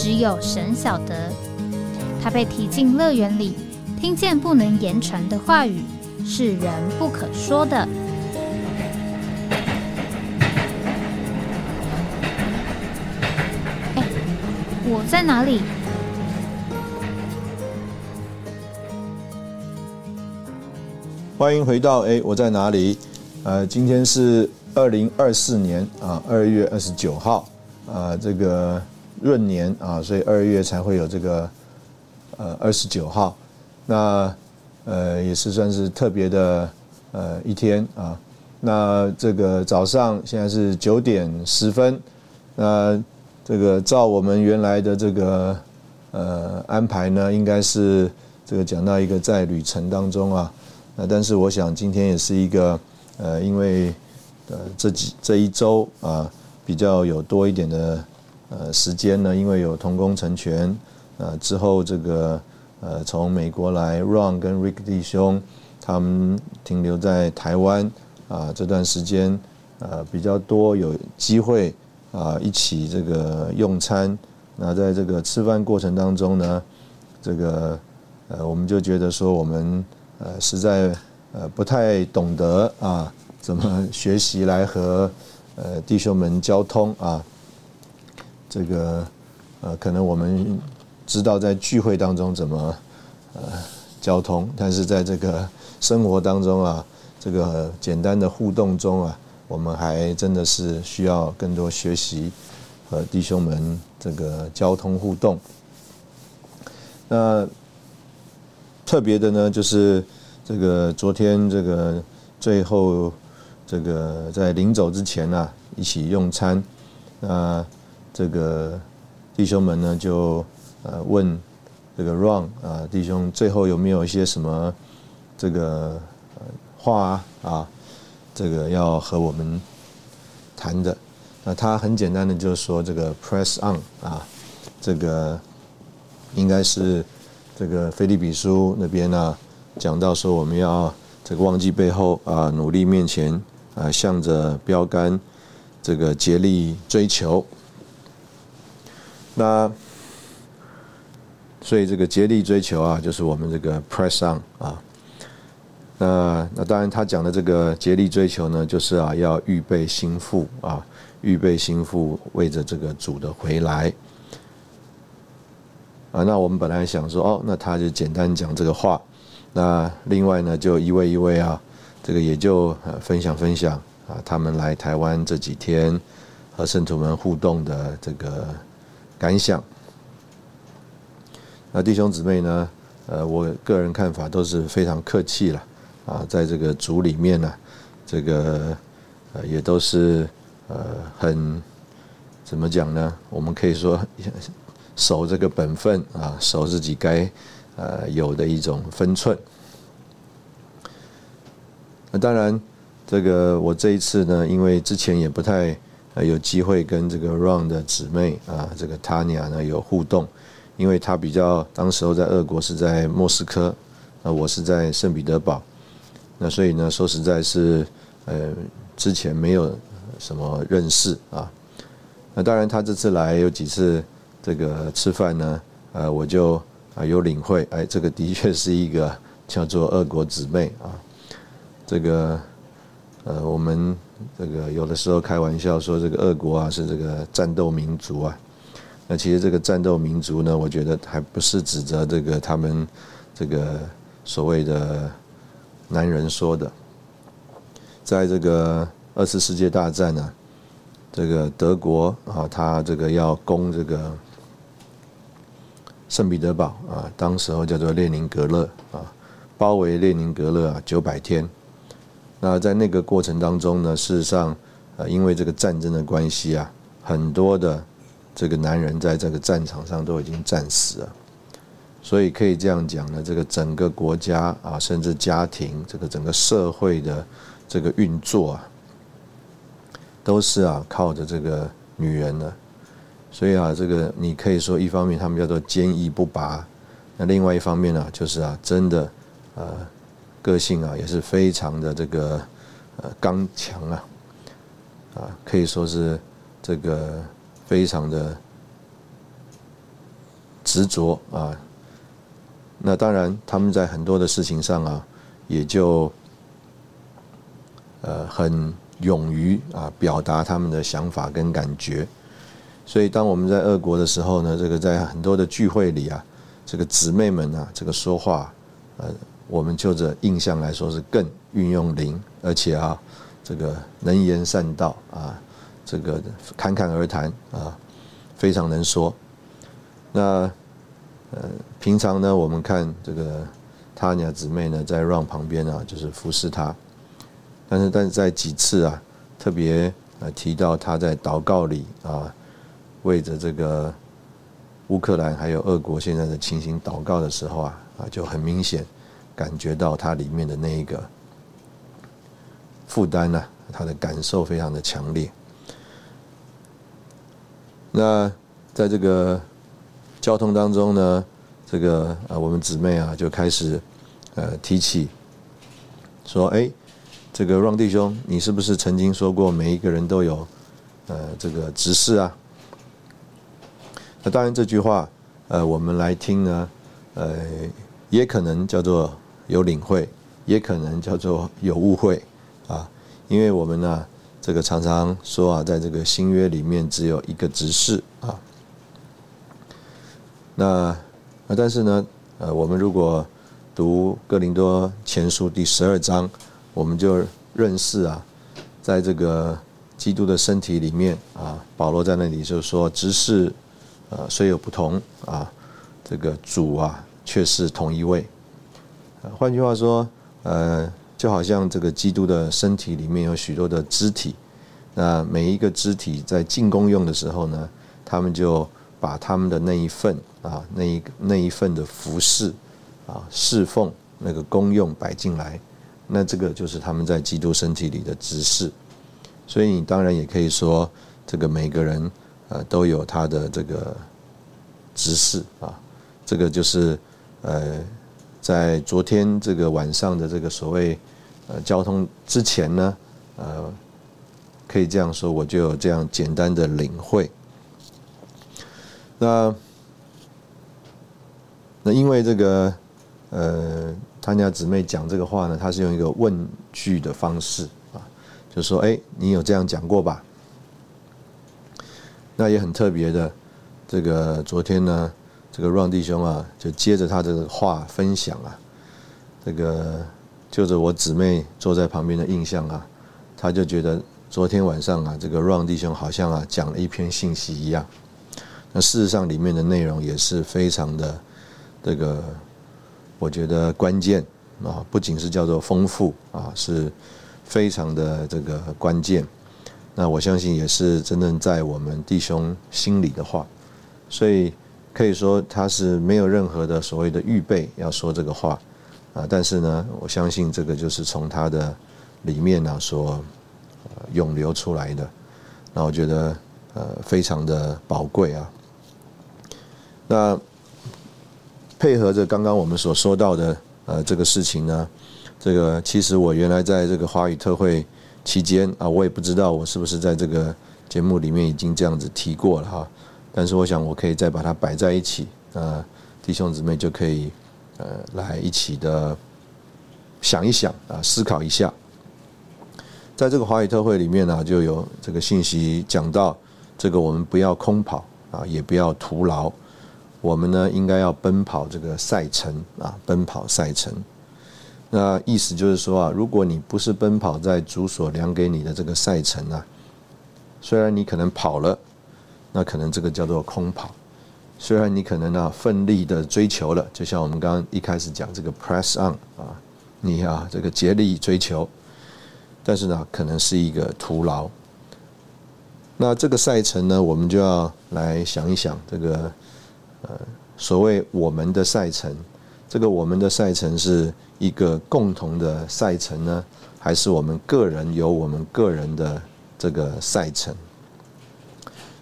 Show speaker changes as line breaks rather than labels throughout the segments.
只有神晓得，他被提进乐园里，听见不能言传的话语，是人不可说的。哎，我在哪里？
欢迎回到哎，我在哪里？呃，今天是二零二四年啊，二月二十九号啊，这个。闰年啊，所以二月才会有这个呃二十九号，那呃也是算是特别的呃一天啊。那这个早上现在是九点十分，那这个照我们原来的这个呃安排呢，应该是这个讲到一个在旅程当中啊。那但是我想今天也是一个呃，因为呃这几这一周啊比较有多一点的。呃，时间呢？因为有同工成全，呃，之后这个呃，从美国来，Ron 跟 Rick 弟兄，他们停留在台湾啊，这段时间呃比较多有机会啊，一起这个用餐。那在这个吃饭过程当中呢，这个呃，我们就觉得说，我们呃实在呃不太懂得啊，怎么学习来和呃弟兄们交通啊。这个呃，可能我们知道在聚会当中怎么呃交通，但是在这个生活当中啊，这个简单的互动中啊，我们还真的是需要更多学习和弟兄们这个交通互动。那特别的呢，就是这个昨天这个最后这个在临走之前呢，一起用餐那。这个弟兄们呢，就呃问这个 Ron 啊，弟兄最后有没有一些什么这个呃话啊，啊这个要和我们谈的？那他很简单的就是说这个 Press on 啊，这个应该是这个菲利比书那边呢讲到说我们要这个忘记背后啊，努力面前啊，向着标杆这个竭力追求。那，所以这个竭力追求啊，就是我们这个 press on 啊。那那当然，他讲的这个竭力追求呢，就是啊，要预备心腹啊，预备心腹为着这个主的回来。啊，那我们本来想说，哦，那他就简单讲这个话。那另外呢，就一位一位啊，这个也就分享分享啊，他们来台湾这几天和圣徒们互动的这个。感想，那弟兄姊妹呢？呃，我个人看法都是非常客气了啊，在这个组里面呢，这个呃也都是呃很怎么讲呢？我们可以说守这个本分啊，守自己该呃有的一种分寸。那当然，这个我这一次呢，因为之前也不太。有机会跟这个 Ron 的姊妹啊，这个 Tanya 呢有互动，因为她比较当时候在俄国是在莫斯科，那我是在圣彼得堡，那所以呢说实在是呃之前没有什么认识啊，那当然他这次来有几次这个吃饭呢，呃我就啊有领会，哎这个的确是一个叫做俄国姊妹啊，这个呃我们。这个有的时候开玩笑说，这个俄国啊是这个战斗民族啊。那其实这个战斗民族呢，我觉得还不是指责这个他们这个所谓的男人说的。在这个二次世界大战呢，这个德国啊，他这个要攻这个圣彼得堡啊，当时候叫做列宁格勒啊，包围列宁格勒啊九百天。那在那个过程当中呢，事实上，呃，因为这个战争的关系啊，很多的这个男人在这个战场上都已经战死了，所以可以这样讲呢，这个整个国家啊，甚至家庭，这个整个社会的这个运作啊，都是啊靠着这个女人呢。所以啊，这个你可以说一方面他们叫做坚毅不拔，那另外一方面呢，就是啊，真的呃个性啊也是非常的这个呃刚强啊，啊可以说是这个。非常的执着啊，那当然他们在很多的事情上啊，也就呃很勇于啊表达他们的想法跟感觉，所以当我们在俄国的时候呢，这个在很多的聚会里啊，这个姊妹们啊，这个说话呃，我们就着印象来说是更运用灵，而且啊，这个能言善道啊。这个侃侃而谈啊，非常能说。那呃，平常呢，我们看这个他俩姊妹呢，在 Run 旁边啊，就是服侍他。但是，但是在几次啊，特别呃提到他在祷告里啊，为着这个乌克兰还有俄国现在的情形祷告的时候啊，啊，就很明显感觉到它里面的那一个负担呢，他的感受非常的强烈。那在这个交通当中呢，这个呃，我们姊妹啊就开始呃提起说，哎，这个让弟兄，你是不是曾经说过，每一个人都有呃这个执事啊？那当然这句话，呃，我们来听呢，呃，也可能叫做有领会，也可能叫做有误会啊，因为我们呢。这个常常说啊，在这个新约里面只有一个执事啊。那那但是呢，呃，我们如果读哥林多前书第十二章，我们就认识啊，在这个基督的身体里面啊，保罗在那里就说，执事呃虽有不同啊，这个主啊却是同一位。换句话说，呃。就好像这个基督的身体里面有许多的肢体，那每一个肢体在进攻用的时候呢，他们就把他们的那一份啊，那一那一份的服饰啊，侍奉那个功用摆进来，那这个就是他们在基督身体里的执事。所以你当然也可以说，这个每个人呃都有他的这个执事啊，这个就是呃。在昨天这个晚上的这个所谓呃交通之前呢，呃，可以这样说，我就有这样简单的领会。那那因为这个呃，他家姊妹讲这个话呢，他是用一个问句的方式啊，就说：“哎，你有这样讲过吧？”那也很特别的，这个昨天呢。这个 Run 弟兄啊，就接着他这个话分享啊，这个就着我姊妹坐在旁边的印象啊，他就觉得昨天晚上啊，这个 Run 弟兄好像啊讲了一篇信息一样。那事实上里面的内容也是非常的这个，我觉得关键啊，不仅是叫做丰富啊，是非常的这个关键。那我相信也是真正在我们弟兄心里的话，所以。可以说他是没有任何的所谓的预备要说这个话啊，但是呢，我相信这个就是从他的里面呢所涌流出来的，那我觉得呃非常的宝贵啊。那配合着刚刚我们所说到的呃这个事情呢，这个其实我原来在这个华语特会期间啊，我也不知道我是不是在这个节目里面已经这样子提过了哈。但是我想，我可以再把它摆在一起，呃，弟兄姊妹就可以，呃，来一起的想一想啊，思考一下。在这个华语特会里面呢，就有这个信息讲到，这个我们不要空跑啊，也不要徒劳，我们呢应该要奔跑这个赛程啊，奔跑赛程。那意思就是说啊，如果你不是奔跑在主所量给你的这个赛程啊，虽然你可能跑了。那可能这个叫做空跑，虽然你可能呢奋力的追求了，就像我们刚刚一开始讲这个 press on 啊，你啊这个竭力追求，但是呢可能是一个徒劳。那这个赛程呢，我们就要来想一想，这个呃所谓我们的赛程，这个我们的赛程是一个共同的赛程呢，还是我们个人有我们个人的这个赛程？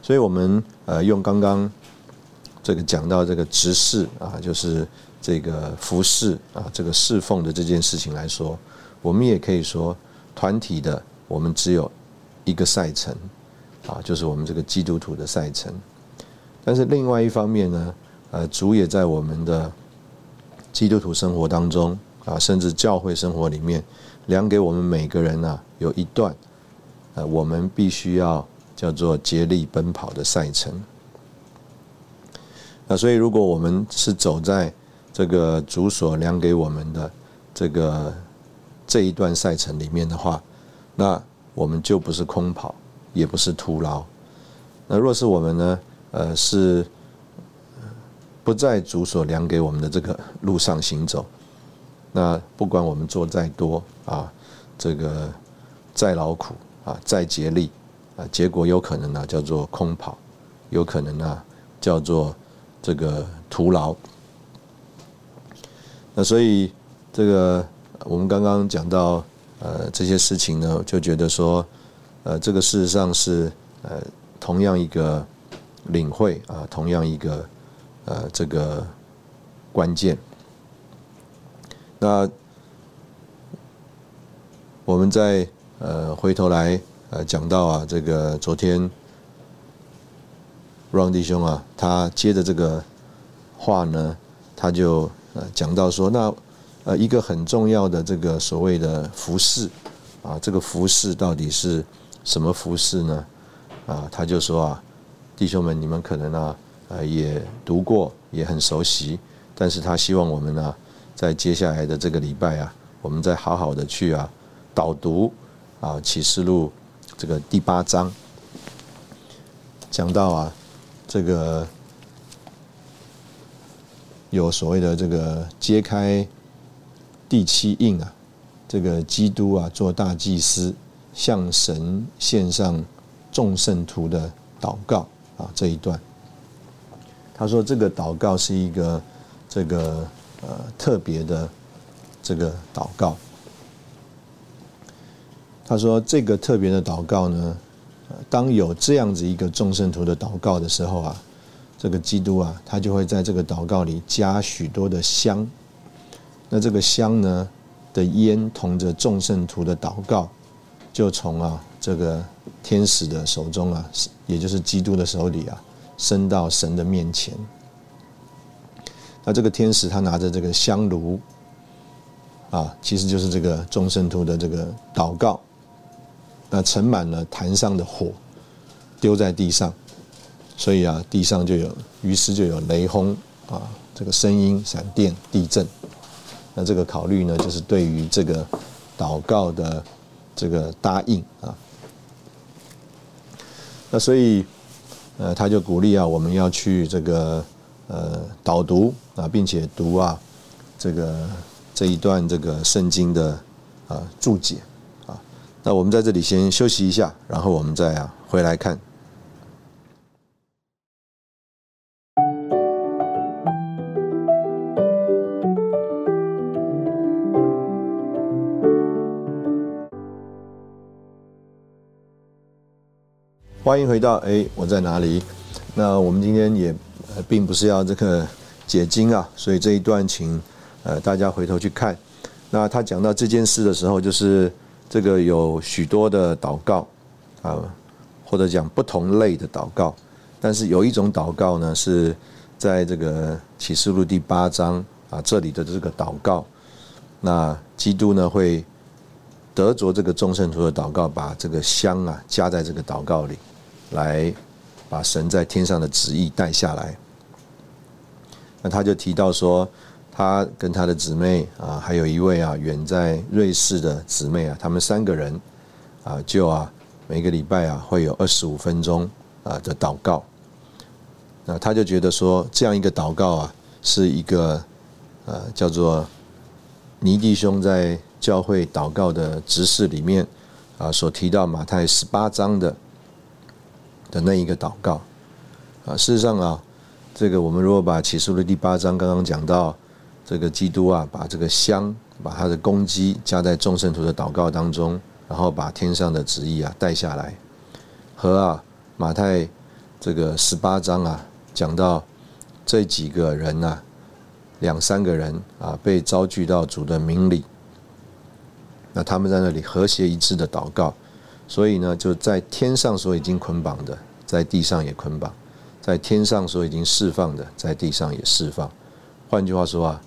所以我们呃用刚刚这个讲到这个执事啊，就是这个服侍啊，这个侍奉的这件事情来说，我们也可以说团体的，我们只有一个赛程。啊，就是我们这个基督徒的赛程，但是另外一方面呢，呃，主也在我们的基督徒生活当中啊，甚至教会生活里面，量给我们每个人啊，有一段，呃，我们必须要叫做竭力奔跑的赛程。那所以，如果我们是走在这个主所量给我们的这个这一段赛程里面的话，那我们就不是空跑。也不是徒劳。那若是我们呢？呃，是不在主所量给我们的这个路上行走。那不管我们做再多啊，这个再劳苦啊，再竭力啊，结果有可能呢叫做空跑，有可能呢叫做这个徒劳。那所以这个我们刚刚讲到呃这些事情呢，就觉得说。呃，这个事实上是呃同样一个领会啊，同样一个呃这个关键。那我们再呃回头来呃讲到啊，这个昨天 Ron 弟兄啊，他接着这个话呢，他就呃讲到说，那呃一个很重要的这个所谓的服饰啊，这个服饰到底是。什么服饰呢？啊，他就说啊，弟兄们，你们可能啊，呃，也读过，也很熟悉，但是他希望我们呢，在接下来的这个礼拜啊，我们再好好的去啊，导读啊启示录这个第八章，讲到啊，这个有所谓的这个揭开第七印啊，这个基督啊做大祭司。向神献上众圣徒的祷告啊，这一段，他说这个祷告是一个这个呃特别的这个祷告。他说这个特别的祷告呢，当有这样子一个众圣徒的祷告的时候啊，这个基督啊，他就会在这个祷告里加许多的香。那这个香呢的烟同着众圣徒的祷告。就从啊这个天使的手中啊，也就是基督的手里啊，升到神的面前。那这个天使他拿着这个香炉啊，其实就是这个众圣徒的这个祷告。那盛满了坛上的火，丢在地上，所以啊，地上就有，于是就有雷轰啊，这个声音、闪电、地震。那这个考虑呢，就是对于这个祷告的。这个答应啊，那所以呃，他就鼓励啊，我们要去这个呃导读啊，并且读啊这个这一段这个圣经的啊注解。那我们在这里先休息一下，然后我们再啊回来看。欢迎回到哎，我在哪里？那我们今天也并不是要这个解经啊，所以这一段请呃大家回头去看。那他讲到这件事的时候，就是这个有许多的祷告啊，或者讲不同类的祷告，但是有一种祷告呢，是在这个启示录第八章啊这里的这个祷告，那基督呢会得着这个众圣徒的祷告，把这个香啊加在这个祷告里。来把神在天上的旨意带下来。那他就提到说，他跟他的姊妹啊，还有一位啊远在瑞士的姊妹啊，他们三个人啊，就啊每个礼拜啊会有二十五分钟啊的祷告。那他就觉得说，这样一个祷告啊，是一个呃叫做尼弟兄在教会祷告的执事里面啊所提到马太十八章的。的那一个祷告啊。事实上啊，这个我们如果把启示录的第八章刚刚讲到这个基督啊，把这个香，把他的攻击加在众圣徒的祷告当中，然后把天上的旨意啊带下来，和啊马太这个十八章啊讲到这几个人呐，两三个人啊被招聚到主的名里。那他们在那里和谐一致的祷告，所以呢，就在天上所已经捆绑的，在地上也捆绑；在天上所已经释放的，在地上也释放。换句话说啊，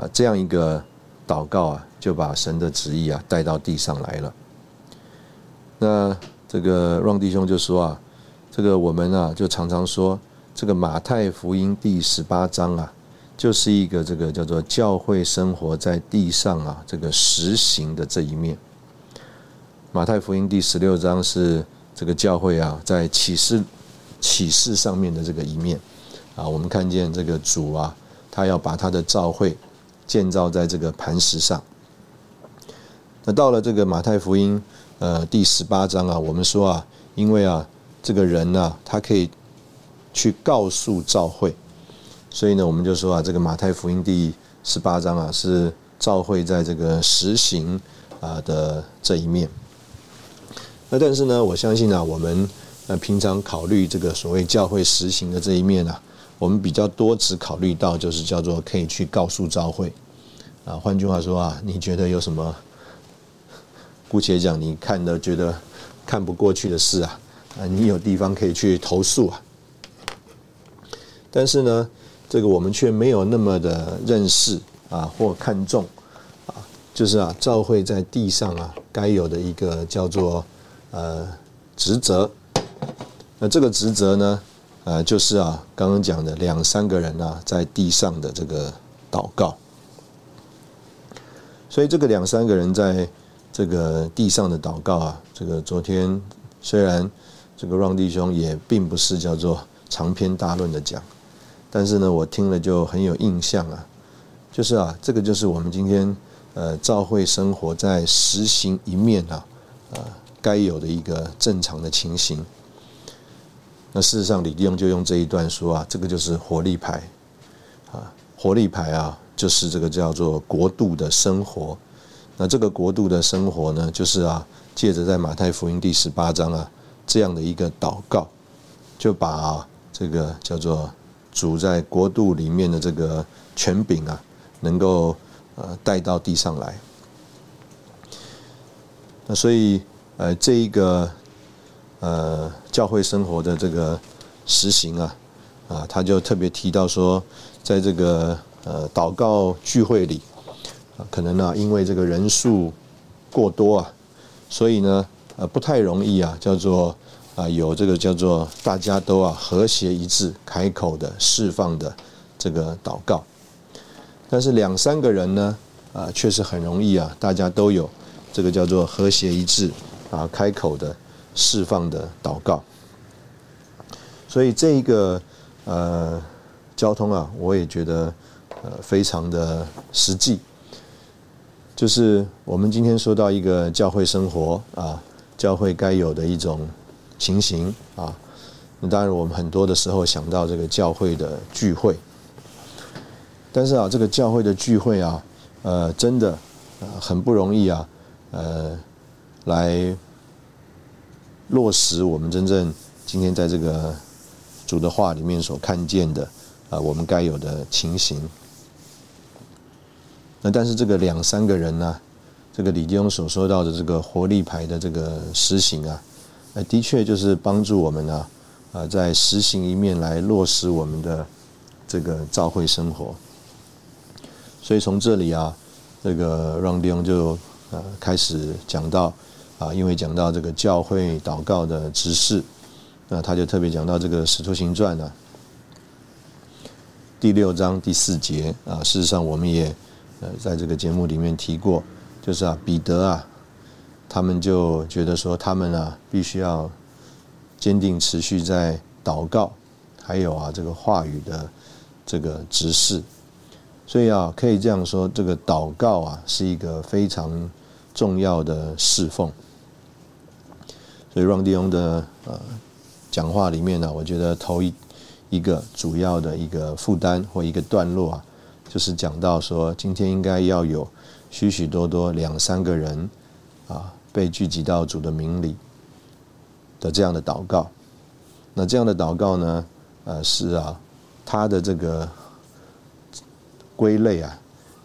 啊，这样一个祷告啊，就把神的旨意啊带到地上来了。那这个让弟兄就说啊，这个我们啊就常常说，这个马太福音第十八章啊。就是一个这个叫做教会生活在地上啊，这个实行的这一面。马太福音第十六章是这个教会啊，在启示启示上面的这个一面啊，我们看见这个主啊，他要把他的教会建造在这个磐石上。那到了这个马太福音呃第十八章啊，我们说啊，因为啊这个人呢，他可以去告诉教会。所以呢，我们就说啊，这个马太福音第十八章啊，是教会在这个实行啊的这一面。那但是呢，我相信啊，我们呃平常考虑这个所谓教会实行的这一面啊，我们比较多只考虑到就是叫做可以去告诉教会啊。换句话说啊，你觉得有什么？姑且讲，你看的觉得看不过去的事啊，啊，你有地方可以去投诉啊。但是呢。这个我们却没有那么的认识啊，或看重啊，就是啊，教会在地上啊，该有的一个叫做呃职责。那这个职责呢，呃，就是啊，刚刚讲的两三个人啊，在地上的这个祷告。所以这个两三个人在这个地上的祷告啊，这个昨天虽然这个让弟兄也并不是叫做长篇大论的讲。但是呢，我听了就很有印象啊，就是啊，这个就是我们今天呃教会生活在实行一面啊，啊该有的一个正常的情形。那事实上，李弟兄就用这一段说啊，这个就是活力牌啊，活力牌啊，就是这个叫做国度的生活。那这个国度的生活呢，就是啊，借着在马太福音第十八章啊这样的一个祷告，就把这个叫做。主在国度里面的这个权柄啊，能够呃带到地上来。那所以呃这一个呃教会生活的这个实行啊啊，他就特别提到说，在这个呃祷告聚会里，可能呢因为这个人数过多啊，所以呢呃不太容易啊，叫做。啊，有这个叫做大家都啊和谐一致开口的释放的这个祷告，但是两三个人呢，啊，确实很容易啊，大家都有这个叫做和谐一致啊开口的释放的祷告，所以这一个呃交通啊，我也觉得呃非常的实际，就是我们今天说到一个教会生活啊，教会该有的一种。情形啊，那当然我们很多的时候想到这个教会的聚会，但是啊，这个教会的聚会啊，呃，真的呃很不容易啊，呃，来落实我们真正今天在这个主的话里面所看见的啊，我们该有的情形。那但是这个两三个人呢，这个李弟兄所说到的这个活力牌的这个实行啊。呃，的确就是帮助我们呢，啊，在实行一面来落实我们的这个教会生活。所以从这里啊，这个让弟兄就呃开始讲到啊，因为讲到这个教会祷告的指示，那他就特别讲到这个使徒行传呢第六章第四节啊，事实上我们也呃在这个节目里面提过，就是啊彼得啊。他们就觉得说，他们啊，必须要坚定持续在祷告，还有啊，这个话语的这个指示。所以啊，可以这样说，这个祷告啊，是一个非常重要的侍奉。所以让弟兄的呃讲话里面呢，我觉得头一一个主要的一个负担或一个段落啊，就是讲到说，今天应该要有许许多多两三个人啊，被聚集到主的名里的这样的祷告。那这样的祷告呢，呃，是啊，他的这个归类啊，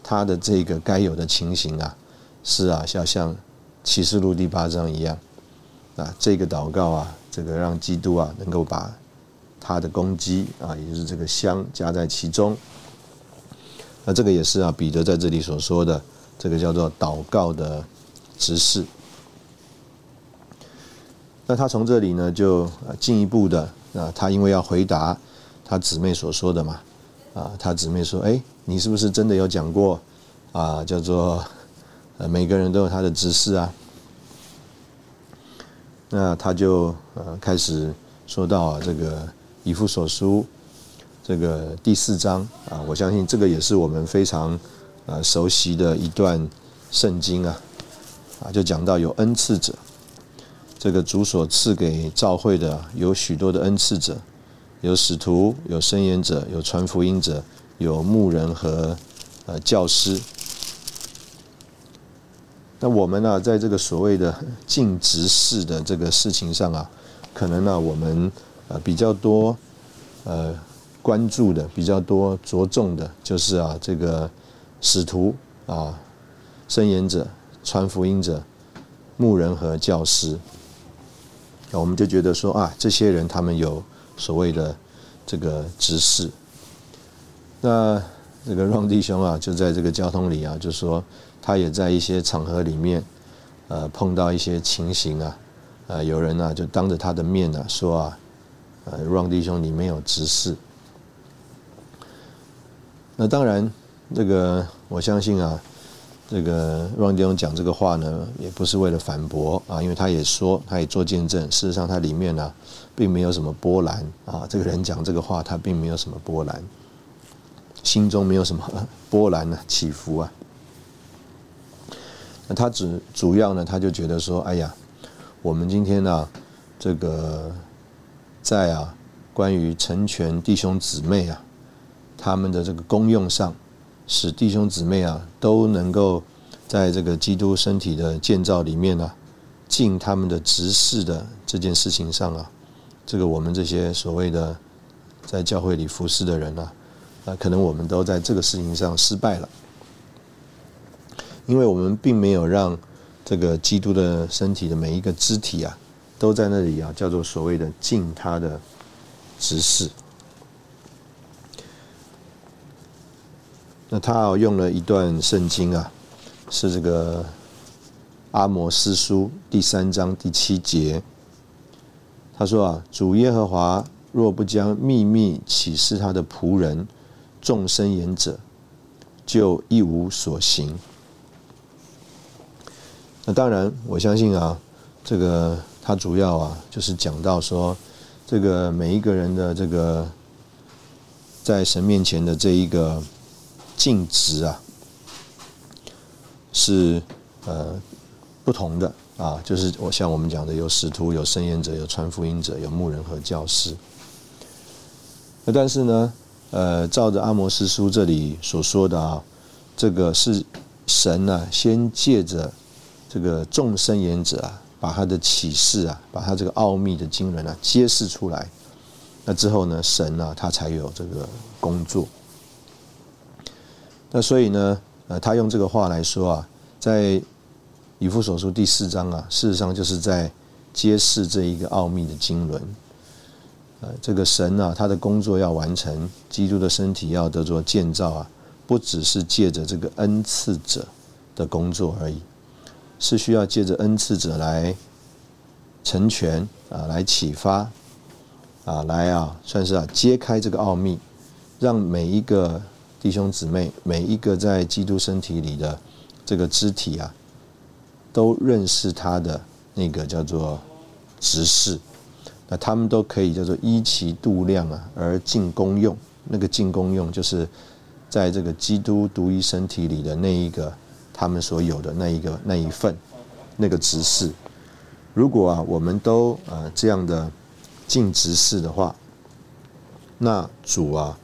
他的这个该有的情形啊，是啊，要像启示录第八章一样。啊，这个祷告啊，这个让基督啊能够把他的攻击啊，也就是这个香加在其中。那这个也是啊，彼得在这里所说的这个叫做祷告的执事。那他从这里呢，就进一步的啊，他因为要回答他姊妹所说的嘛，啊，他姊妹说：“哎，你是不是真的有讲过啊？叫做，每个人都有他的执事啊。”那他就呃开始说到啊，这个以弗所书这个第四章啊，我相信这个也是我们非常呃熟悉的一段圣经啊，啊就讲到有恩赐者，这个主所赐给教会的有许多的恩赐者，有使徒，有申言者，有传福音者，有牧人和呃教师。那我们呢，在这个所谓的尽职事的这个事情上啊，可能呢，我们呃比较多呃关注的、比较多着重的，就是啊，这个使徒啊、申言者、传福音者、牧人和教师。那我们就觉得说啊，这些人他们有所谓的这个职事。那这个让弟兄啊，就在这个交通里啊，就说。他也在一些场合里面，呃，碰到一些情形啊，呃，有人呢就当着他的面呢说啊，呃，Ron 弟兄你没有直视。那当然，这个我相信啊，这个 Ron 弟兄讲这个话呢，也不是为了反驳啊，因为他也说，他也做见证，事实上他里面呢，并没有什么波澜啊，这个人讲这个话，他并没有什么波澜，心中没有什么 波澜呢起伏啊。那他只主要呢，他就觉得说，哎呀，我们今天呢，这个在啊，关于成全弟兄姊妹啊，他们的这个功用上，使弟兄姊妹啊都能够在这个基督身体的建造里面呢，尽他们的职事的这件事情上啊，这个我们这些所谓的在教会里服侍的人呢，啊，可能我们都在这个事情上失败了。因为我们并没有让这个基督的身体的每一个肢体啊，都在那里啊，叫做所谓的尽他的职事。那他用了一段圣经啊，是这个阿摩斯书第三章第七节。他说啊，主耶和华若不将秘密启示他的仆人众生言者，就一无所行。那当然，我相信啊，这个他主要啊，就是讲到说，这个每一个人的这个在神面前的这一个尽职啊，是呃不同的啊，就是我像我们讲的，有使徒、有圣言者、有传福音者、有牧人和教师。那但是呢，呃，照着阿摩斯书这里所说的啊，这个是神呢，先借着。这个众生言者啊，把他的启示啊，把他这个奥秘的经纶啊揭示出来，那之后呢，神呢他才有这个工作。那所以呢，呃，他用这个话来说啊，在以弗所书第四章啊，事实上就是在揭示这一个奥秘的经纶。呃，这个神啊，他的工作要完成，基督的身体要得做建造啊，不只是借着这个恩赐者的工作而已。是需要借着恩赐者来成全啊，来启发啊，来啊，算是啊，揭开这个奥秘，让每一个弟兄姊妹，每一个在基督身体里的这个肢体啊，都认识他的那个叫做执事，那他们都可以叫做依其度量啊而尽功用。那个尽功用，就是在这个基督独一身体里的那一个。他们所有的那一个那一份那个执事，如果啊，我们都呃这样的尽职事的话，那主啊，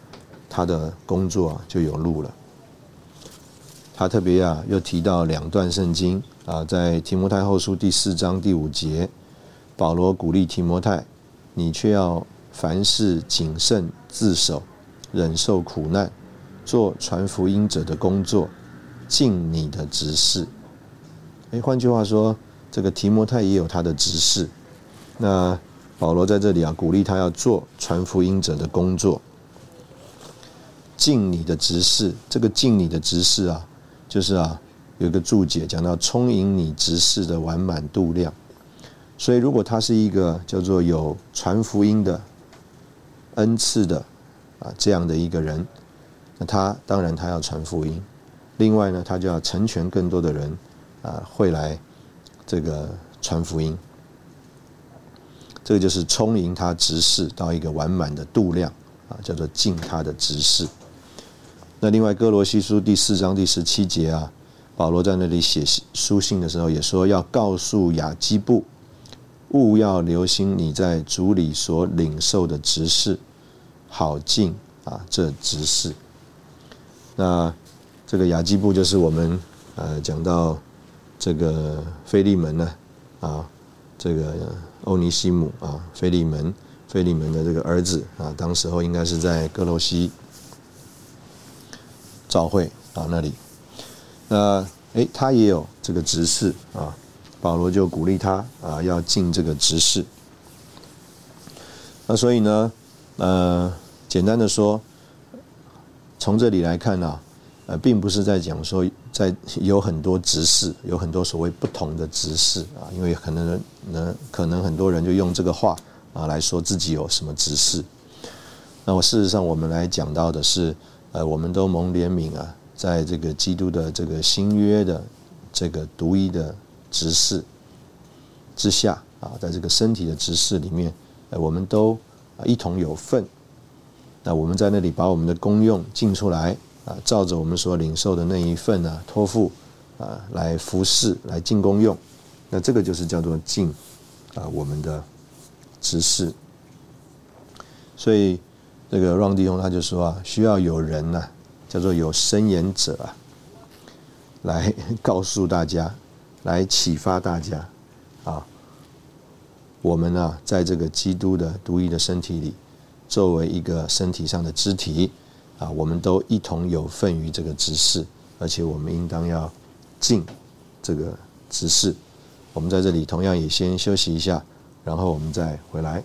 他的工作啊就有路了。他特别啊又提到两段圣经啊，在提摩太后书第四章第五节，保罗鼓励提摩太，你却要凡事谨慎自守，忍受苦难，做传福音者的工作，尽你的职事。哎，换句话说，这个提摩太也有他的职事。那保罗在这里啊，鼓励他要做传福音者的工作，尽你的职事。这个尽你的职事啊。就是啊，有一个注解讲到充盈你执事的完满度量，所以如果他是一个叫做有传福音的恩赐的啊这样的一个人，那他当然他要传福音，另外呢他就要成全更多的人啊会来这个传福音，这个就是充盈他执事到一个完满的度量啊，叫做尽他的执事。那另外，哥罗西书第四章第十七节啊，保罗在那里写书信的时候，也说要告诉雅基布，勿要留心你在主里所领受的执事，好尽啊这执事。那这个雅基布就是我们呃讲到这个菲利门呢啊，这个欧尼西姆啊，菲利门，菲利门的这个儿子啊，当时候应该是在哥罗西。召会啊，那里，那哎，他也有这个执事啊，保罗就鼓励他啊，要进这个执事。那所以呢，呃，简单的说，从这里来看呢，呃，并不是在讲说在有很多执事，有很多所谓不同的执事啊，因为可能呢，可能很多人就用这个话啊来说自己有什么执事。那么事实上，我们来讲到的是。呃，我们都蒙怜悯啊，在这个基督的这个新约的这个独一的执事之下啊，在这个身体的执事里面，呃，我们都一同有份。那我们在那里把我们的功用尽出来啊，照着我们所领受的那一份呢，托付啊，来服侍，来尽功用。那这个就是叫做敬啊，我们的执事。所以。这个让弟兄他就说啊，需要有人呐，叫做有伸言者啊，来告诉大家，来启发大家啊。我们呢，在这个基督的独一的身体里，作为一个身体上的肢体啊，我们都一同有份于这个执事，而且我们应当要尽这个执事。我们在这里同样也先休息一下，然后我们再回来。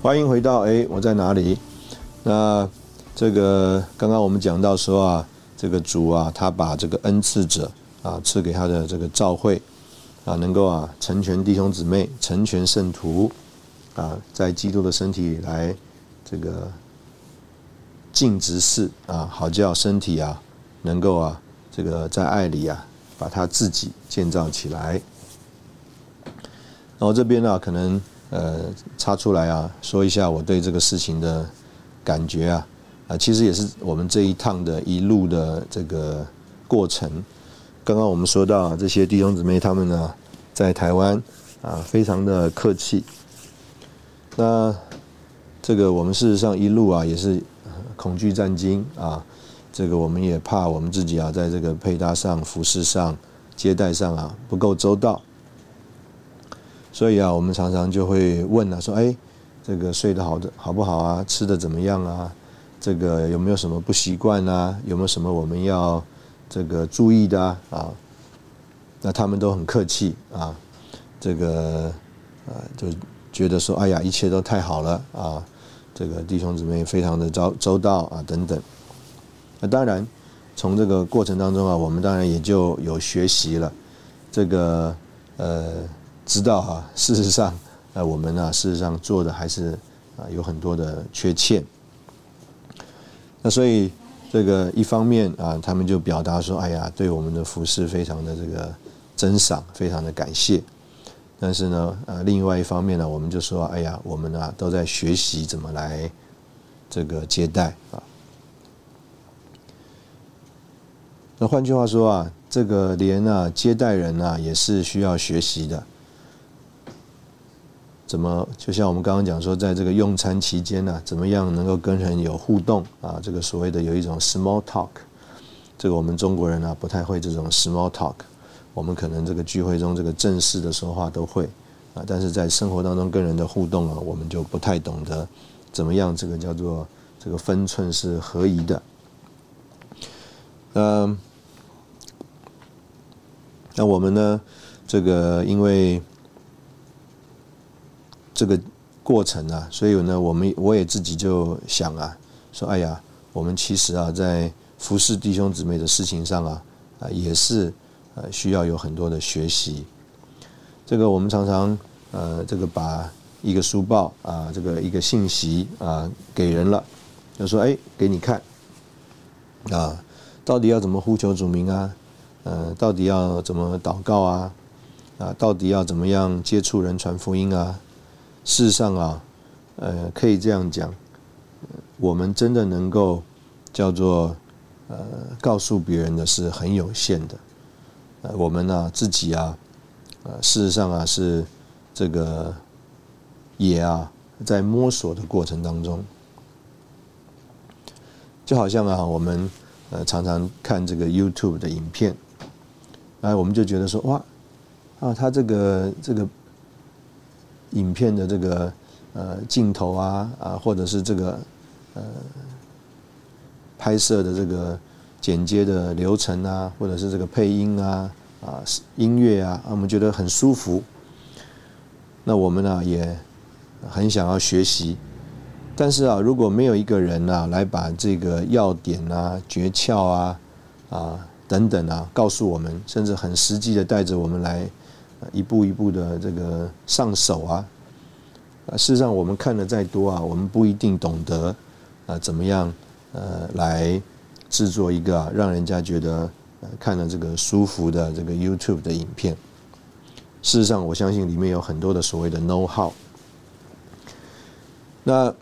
欢迎回到哎，我在哪里？那这个刚刚我们讲到说啊，这个主啊，他把这个恩赐者啊赐给他的这个召会啊，能够啊成全弟兄姊妹，成全圣徒啊，在基督的身体来这个尽职事啊，好叫身体啊能够啊这个在爱里啊把他自己建造起来。然后这边呢，可能。呃，插出来啊，说一下我对这个事情的感觉啊，啊，其实也是我们这一趟的一路的这个过程。刚刚我们说到这些弟兄姊妹他们呢，在台湾啊，非常的客气。那这个我们事实上一路啊，也是恐惧战惊啊，这个我们也怕我们自己啊，在这个配搭上、服饰上、接待上啊，不够周到。所以啊，我们常常就会问啊，说，哎，这个睡得好的好不好啊？吃的怎么样啊？这个有没有什么不习惯啊？有没有什么我们要这个注意的啊？啊，那他们都很客气啊，这个呃，就觉得说，哎呀，一切都太好了啊，这个弟兄姊妹非常的周周到啊，等等。那当然，从这个过程当中啊，我们当然也就有学习了，这个呃。知道哈，事实上，呃，我们呢，事实上做的还是啊有很多的缺欠。那所以这个一方面啊，他们就表达说，哎呀，对我们的服饰非常的这个珍赏，非常的感谢。但是呢，呃，另外一方面呢，我们就说，哎呀，我们呢都在学习怎么来这个接待啊。那换句话说啊，这个连啊接待人啊也是需要学习的。怎么就像我们刚刚讲说，在这个用餐期间呢，怎么样能够跟人有互动啊？这个所谓的有一种 small talk，这个我们中国人呢不太会这种 small talk。我们可能这个聚会中这个正式的说话都会啊，但是在生活当中跟人的互动啊，我们就不太懂得怎么样这个叫做这个分寸是合宜的。嗯，那我们呢，这个因为这个过程啊，所以呢，我们我也自己就想啊，说哎呀，我们其实啊，在服侍弟兄姊妹的事情上啊，啊也是。呃，需要有很多的学习。这个我们常常呃，这个把一个书报啊，这个一个信息啊给人了，就说哎，给你看啊，到底要怎么呼求主名啊？呃，到底要怎么祷告啊？啊，到底要怎么样接触人传福音啊？事实上啊，呃，可以这样讲，我们真的能够叫做呃，告诉别人的是很有限的。呃我们呢自己啊，呃，事实上啊是这个也啊在摸索的过程当中，就好像啊我们呃常常看这个 YouTube 的影片，哎，我们就觉得说哇啊，他这个这个影片的这个呃镜头啊啊，或者是这个呃拍摄的这个。剪接的流程啊，或者是这个配音啊，啊音乐啊，我们觉得很舒服。那我们呢也很想要学习，但是啊，如果没有一个人啊来把这个要点啊、诀窍啊、啊等等啊告诉我们，甚至很实际的带着我们来一步一步的这个上手啊，啊，事实上我们看的再多啊，我们不一定懂得啊怎么样呃来。制作一个让人家觉得看了这个舒服的这个 YouTube 的影片，事实上，我相信里面有很多的所谓的 know how。那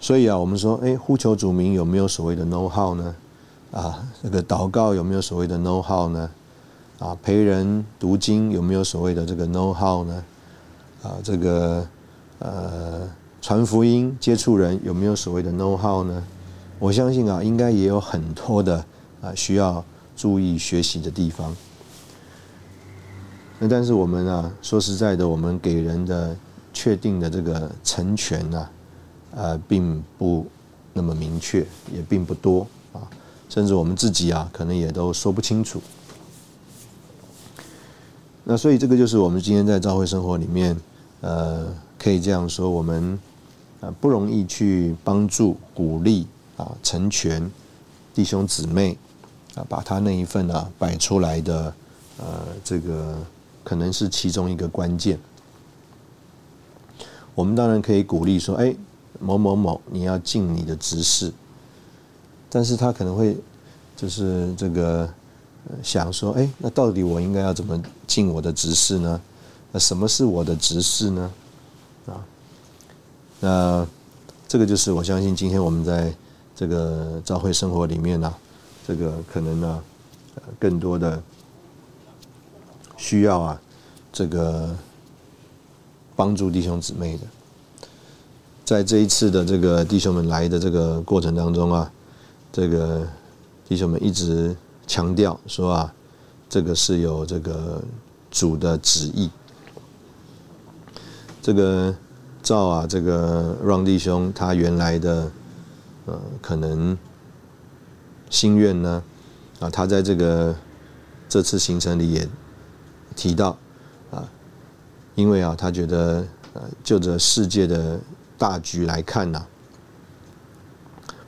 所以啊，我们说，哎，呼求主名有没有所谓的 know how 呢？啊，这个祷告有没有所谓的 know how 呢？啊，陪人读经有没有所谓的这个 know how 呢？啊，这个呃，传福音接触人有没有所谓的 know how 呢？我相信啊，应该也有很多的啊需要注意学习的地方。那但是我们啊，说实在的，我们给人的确定的这个成全呢，呃，并不那么明确，也并不多啊，甚至我们自己啊，可能也都说不清楚。那所以这个就是我们今天在教会生活里面，呃，可以这样说，我们啊不容易去帮助鼓励。啊，成全弟兄姊妹啊，把他那一份啊摆出来的，呃，这个可能是其中一个关键。我们当然可以鼓励说，哎，某某某，你要尽你的职事。但是他可能会就是这个想说，哎，那到底我应该要怎么尽我的职事呢？那什么是我的职事呢？啊，那这个就是我相信今天我们在。这个教会生活里面呢，这个可能呢，更多的需要啊，这个帮助弟兄姊妹的，在这一次的这个弟兄们来的这个过程当中啊，这个弟兄们一直强调说啊，这个是有这个主的旨意，这个照啊，这个让弟兄他原来的。呃，可能心愿呢，啊，他在这个这次行程里也提到啊，因为啊，他觉得呃，就着世界的大局来看呢，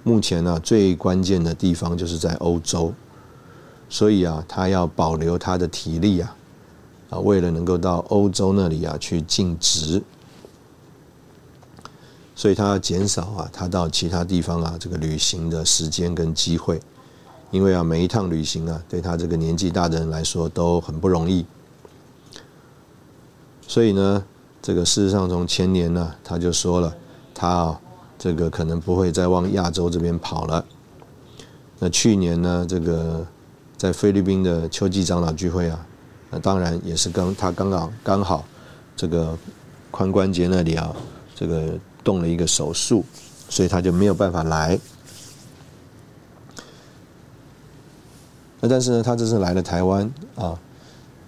目前呢最关键的地方就是在欧洲，所以啊，他要保留他的体力啊，啊，为了能够到欧洲那里啊去尽职。所以他要减少啊，他到其他地方啊这个旅行的时间跟机会，因为啊每一趟旅行啊对他这个年纪大的人来说都很不容易。所以呢，这个事实上从前年呢他就说了，他啊这个可能不会再往亚洲这边跑了。那去年呢，这个在菲律宾的秋季长老聚会啊，那当然也是刚他刚刚刚好这个髋关节那里啊，这个动了一个手术，所以他就没有办法来。那但是呢，他这次来了台湾啊，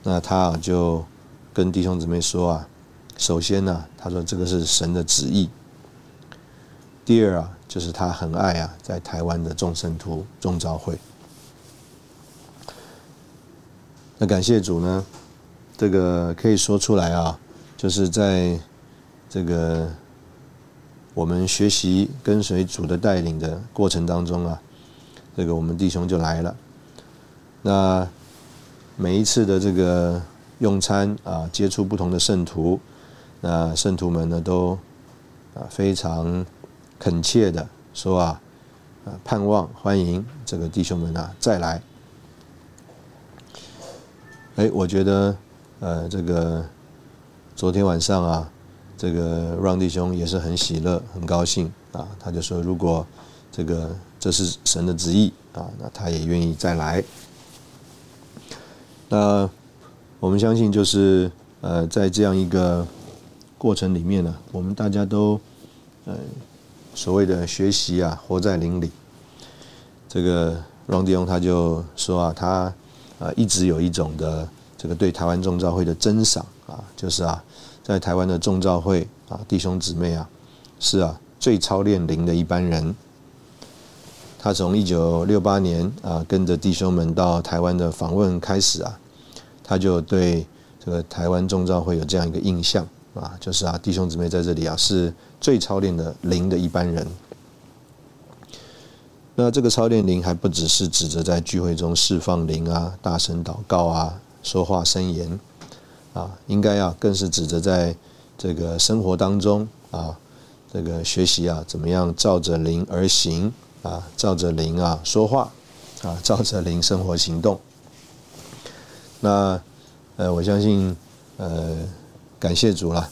那他啊就跟弟兄姊妹说啊，首先呢，他说这个是神的旨意。第二啊，就是他很爱啊，在台湾的众圣徒众召会。那感谢主呢，这个可以说出来啊，就是在这个我们学习跟随主的带领的过程当中啊，这个我们弟兄就来了。那每一次的这个用餐啊，接触不同的圣徒，那圣徒们呢都啊非常恳切的说啊，啊盼望欢迎这个弟兄们啊再来。哎，我觉得呃这个昨天晚上啊，这个让弟兄也是很喜乐很高兴啊，他就说如果这个这是神的旨意啊，那他也愿意再来。那我们相信，就是呃，在这样一个过程里面呢，我们大家都呃所谓的学习啊，活在灵里。这个让弟兄他就说啊，他啊一直有一种的这个对台湾众召会的珍赏啊，就是啊，在台湾的众召会啊，弟兄姊妹啊，是啊最操练灵的一班人。他从一九六八年啊，跟着弟兄们到台湾的访问开始啊，他就对这个台湾众召会有这样一个印象啊，就是啊，弟兄姊妹在这里啊，是最操练的灵的一般人。那这个操练灵还不只是指着在聚会中释放灵啊、大声祷告啊、说话声言啊，应该啊，更是指着在这个生活当中啊，这个学习啊，怎么样照着灵而行。啊，照着灵啊说话，啊，照着灵生活行动。那呃，我相信呃，感谢主了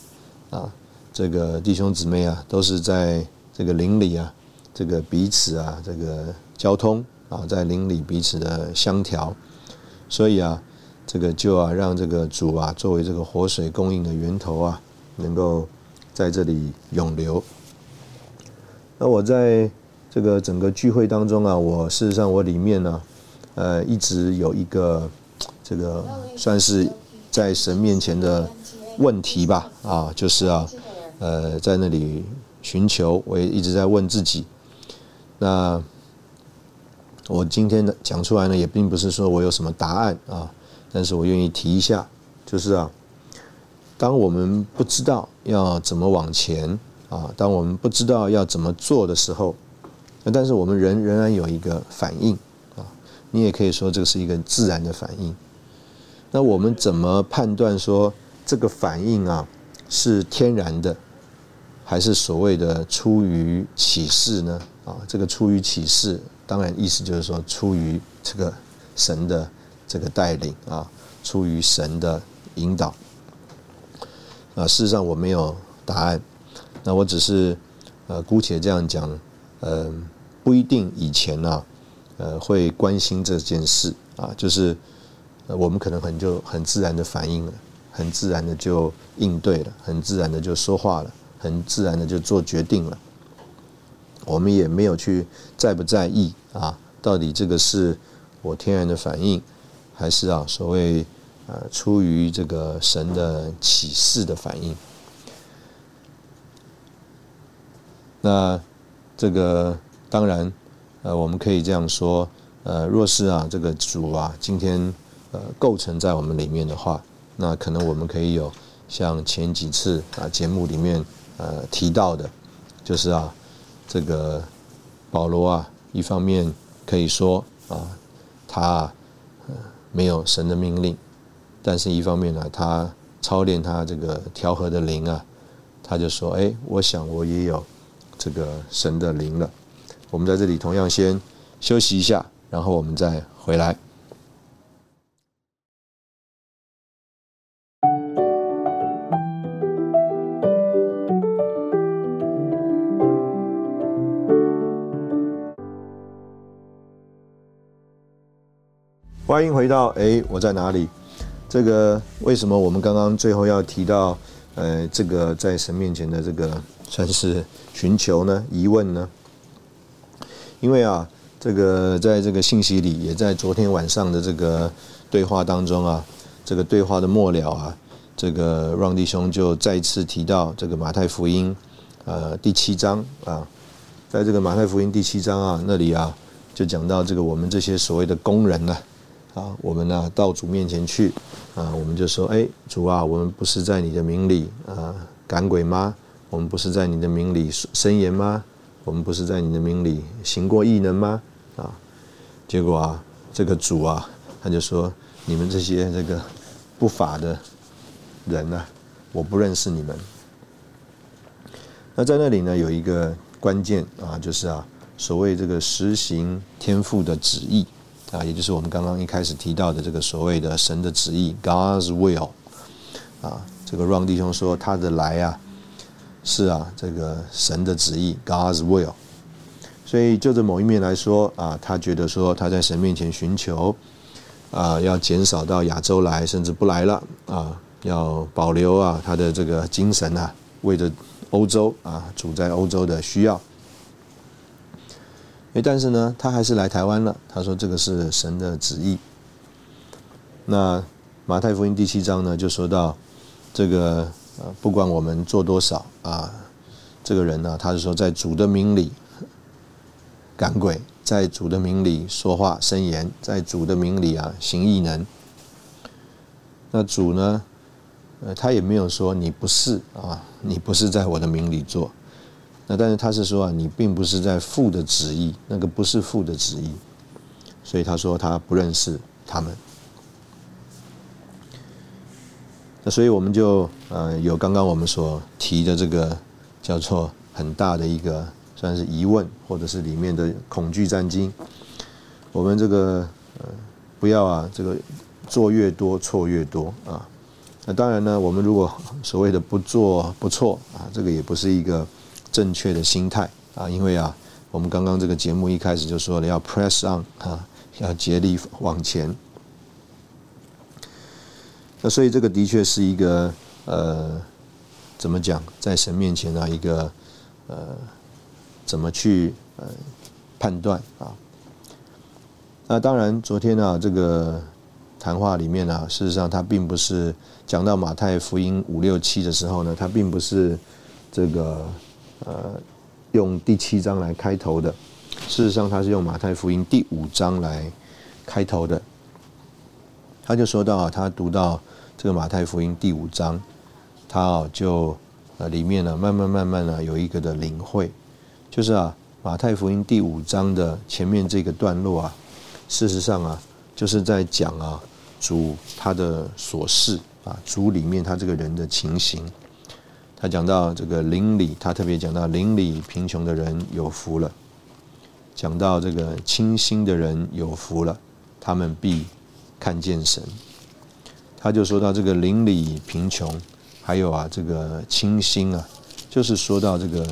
啊，这个弟兄姊妹啊，都是在这个灵里啊，这个彼此啊，这个交通啊，在邻里彼此的相调，所以啊，这个就啊，让这个主啊，作为这个活水供应的源头啊，能够在这里永流。那我在。这个整个聚会当中啊，我事实上我里面呢，呃，一直有一个这个算是在神面前的问题吧，啊，就是啊，呃，在那里寻求，我也一直在问自己。那我今天的讲出来呢，也并不是说我有什么答案啊，但是我愿意提一下，就是啊，当我们不知道要怎么往前啊，当我们不知道要怎么做的时候。那但是我们人仍然有一个反应啊，你也可以说这是一个自然的反应。那我们怎么判断说这个反应啊是天然的，还是所谓的出于启示呢？啊，这个出于启示，当然意思就是说出于这个神的这个带领啊，出于神的引导。啊，事实上我没有答案，那我只是呃姑且这样讲，嗯。不一定以前呢，呃，会关心这件事啊，就是我们可能很就很自然的反应了，很自然的就应对了，很自然的就说话了，很自然的就做决定了。我们也没有去在不在意啊，到底这个是我天然的反应，还是啊所谓呃出于这个神的启示的反应？那这个。当然，呃，我们可以这样说，呃，若是啊，这个主啊，今天呃构成在我们里面的话，那可能我们可以有像前几次啊节目里面呃提到的，就是啊，这个保罗啊，一方面可以说啊，他没有神的命令，但是一方面呢，他操练他这个调和的灵啊，他就说，哎，我想我也有这个神的灵了。我们在这里同样先休息一下，然后我们再回来。欢迎回到哎，我在哪里？这个为什么我们刚刚最后要提到呃，这个在神面前的这个算是寻求呢、疑问呢？因为啊，这个在这个信息里，也在昨天晚上的这个对话当中啊，这个对话的末了啊，这个让弟兄就再次提到这个马太福音呃第七章啊，在这个马太福音第七章啊那里啊，就讲到这个我们这些所谓的工人呢。啊我们呢到主面前去，啊，我们就说，哎，主啊，我们不是在你的名里啊赶鬼吗？我们不是在你的名里伸言吗？我们不是在你的名里行过异能吗？啊，结果啊，这个主啊，他就说，你们这些这个不法的人呢，我不认识你们。那在那里呢，有一个关键啊，就是啊，所谓这个实行天赋的旨意。啊，也就是我们刚刚一开始提到的这个所谓的神的旨意 （God's will） 啊，这个 Ron 弟兄说他的来啊，是啊，这个神的旨意 （God's will）。所以就着某一面来说啊，他觉得说他在神面前寻求啊，要减少到亚洲来，甚至不来了啊，要保留啊他的这个精神啊，为着欧洲啊，主在欧洲的需要。哎，但是呢，他还是来台湾了。他说这个是神的旨意。那马太福音第七章呢，就说到这个呃，不管我们做多少啊，这个人呢，他是说在主的名里赶鬼，在主的名里说话伸言，在主的名里啊行异能。那主呢，呃，他也没有说你不是啊，你不是在我的名里做。那但是他是说啊，你并不是在父的旨意，那个不是父的旨意，所以他说他不认识他们。那所以我们就呃有刚刚我们所提的这个叫做很大的一个算是疑问，或者是里面的恐惧战经。我们这个呃不要啊，这个做越多错越多啊。那当然呢，我们如果所谓的不做不错啊，这个也不是一个。正确的心态啊，因为啊，我们刚刚这个节目一开始就说了要 press on 啊，要竭力往前。那所以这个的确是一个呃，怎么讲，在神面前啊，一个呃，怎么去呃判断啊？那当然，昨天啊，这个谈话里面啊，事实上他并不是讲到马太福音五六七的时候呢，他并不是这个。呃，用第七章来开头的，事实上他是用马太福音第五章来开头的。他就说到啊，他读到这个马太福音第五章，他啊就呃里面呢慢慢慢慢呢有一个的领会，就是啊马太福音第五章的前面这个段落啊，事实上啊就是在讲啊主他的所事啊主里面他这个人的情形。他讲到这个邻里，他特别讲到邻里贫穷的人有福了；讲到这个清心的人有福了，他们必看见神。他就说到这个邻里贫穷，还有啊这个清心啊，就是说到这个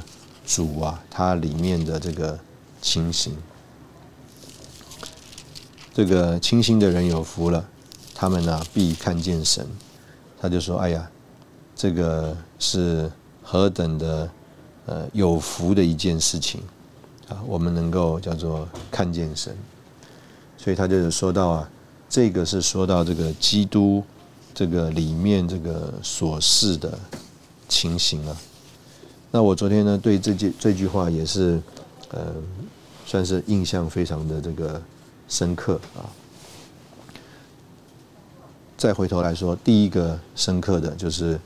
主啊，他里面的这个清心。这个清心的人有福了，他们呢必看见神。他就说：“哎呀。”这个是何等的呃有福的一件事情啊！我们能够叫做看见神，所以他就是说到啊，这个是说到这个基督这个里面这个所示的情形了。那我昨天呢对这句这句话也是呃算是印象非常的这个深刻啊。再回头来说，第一个深刻的就是。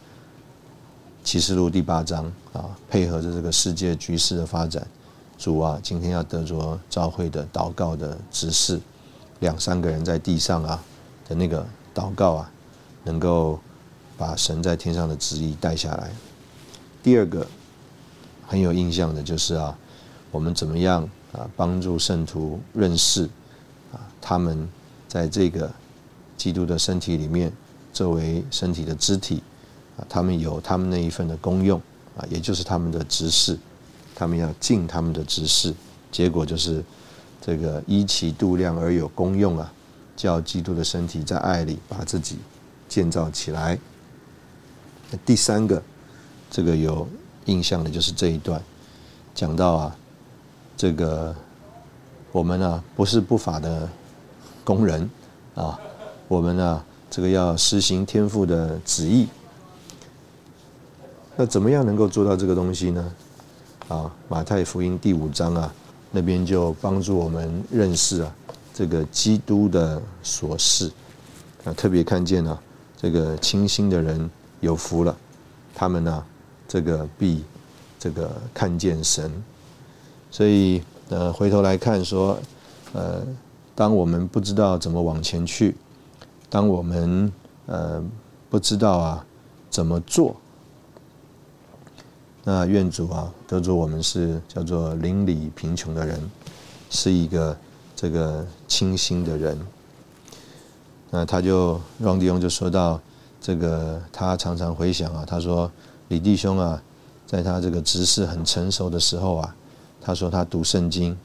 启示录第八章啊，配合着这个世界局势的发展，主啊，今天要得着召会的祷告的指示，两三个人在地上啊的那个祷告啊，能够把神在天上的旨意带下来。第二个很有印象的就是啊，我们怎么样啊帮助圣徒认识啊他们在这个基督的身体里面作为身体的肢体。他们有他们那一份的功用啊，也就是他们的执事，他们要尽他们的执事，结果就是这个依其度量而有功用啊，叫基督的身体在爱里把自己建造起来。第三个，这个有印象的就是这一段，讲到啊，这个我们呢不是不法的工人啊，我们呢这个要实行天父的旨意。那怎么样能够做到这个东西呢？啊，马太福音第五章啊，那边就帮助我们认识啊，这个基督的所事啊，特别看见啊，这个清心的人有福了，他们呢，这个必这个看见神。所以呃，回头来看说，呃，当我们不知道怎么往前去，当我们呃不知道啊怎么做。那愿主啊，得主我们是叫做邻里贫穷的人，是一个这个清心的人。那他就让弟兄就说到，这个他常常回想啊，他说李弟兄啊，在他这个执事很成熟的时候啊，他说他读圣经，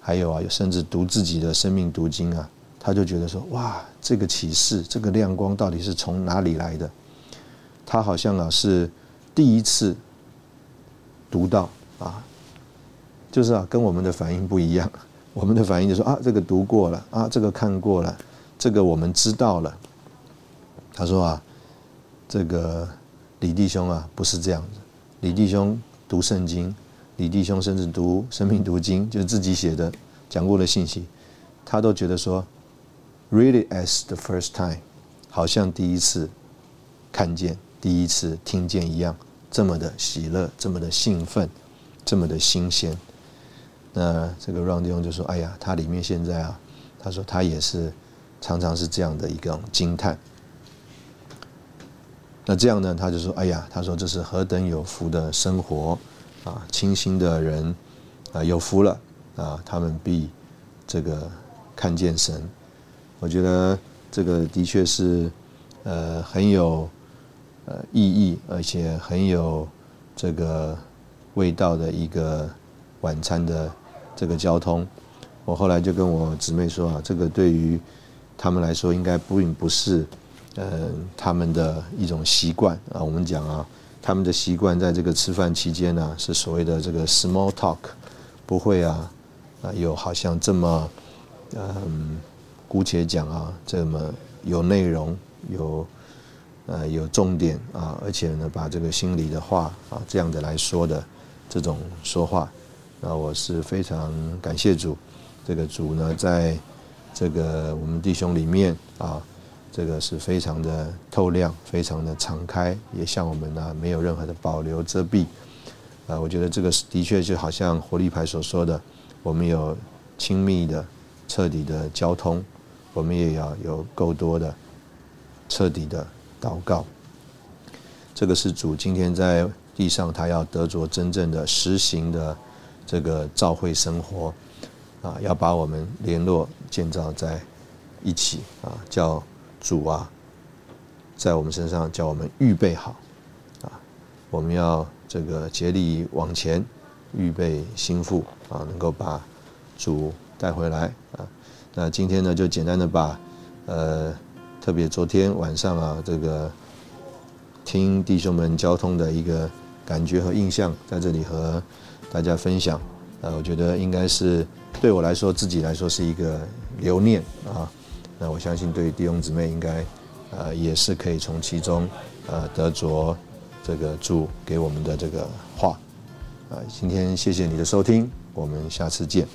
还有啊，甚至读自己的生命读经啊，他就觉得说哇，这个启示，这个亮光到底是从哪里来的？他好像啊是第一次。读到啊，就是啊，跟我们的反应不一样。我们的反应就说啊，这个读过了啊，这个看过了，这个我们知道了。他说啊，这个李弟兄啊，不是这样子。李弟兄读圣经，李弟兄甚至读生命读经，就是自己写的讲过的信息，他都觉得说，really as the first time，好像第一次看见、第一次听见一样。这么的喜乐，这么的兴奋，这么的新鲜。那这个让弟兄就说：“哎呀，他里面现在啊，他说他也是常常是这样的一个惊叹。那这样呢，他就说：哎呀，他说这是何等有福的生活啊！清新的人啊，有福了啊！他们必这个看见神。我觉得这个的确是呃很有。”呃，意义而且很有这个味道的一个晚餐的这个交通，我后来就跟我姊妹说啊，这个对于他们来说应该不并不是呃他们的一种习惯啊。我们讲啊，他们的习惯在这个吃饭期间呢，是所谓的这个 small talk，不会啊啊有好像这么嗯姑且讲啊这么有内容有。呃，有重点啊，而且呢，把这个心里的话啊，这样的来说的这种说话，那我是非常感谢主。这个主呢，在这个我们弟兄里面啊，这个是非常的透亮，非常的敞开，也像我们呢，没有任何的保留遮蔽。啊，我觉得这个的确就好像活力牌所说的，我们有亲密的、彻底的交通，我们也要有够多的、彻底的。祷告，这个是主今天在地上，他要得着真正的实行的这个召会生活啊，要把我们联络建造在一起啊，叫主啊，在我们身上叫我们预备好啊，我们要这个竭力往前预备心腹啊，能够把主带回来啊。那今天呢，就简单的把呃。特别昨天晚上啊，这个听弟兄们交通的一个感觉和印象，在这里和大家分享。呃，我觉得应该是对我来说，自己来说是一个留念啊。那我相信对弟兄姊妹应该呃也是可以从其中呃得着这个主给我们的这个话。啊，今天谢谢你的收听，我们下次见。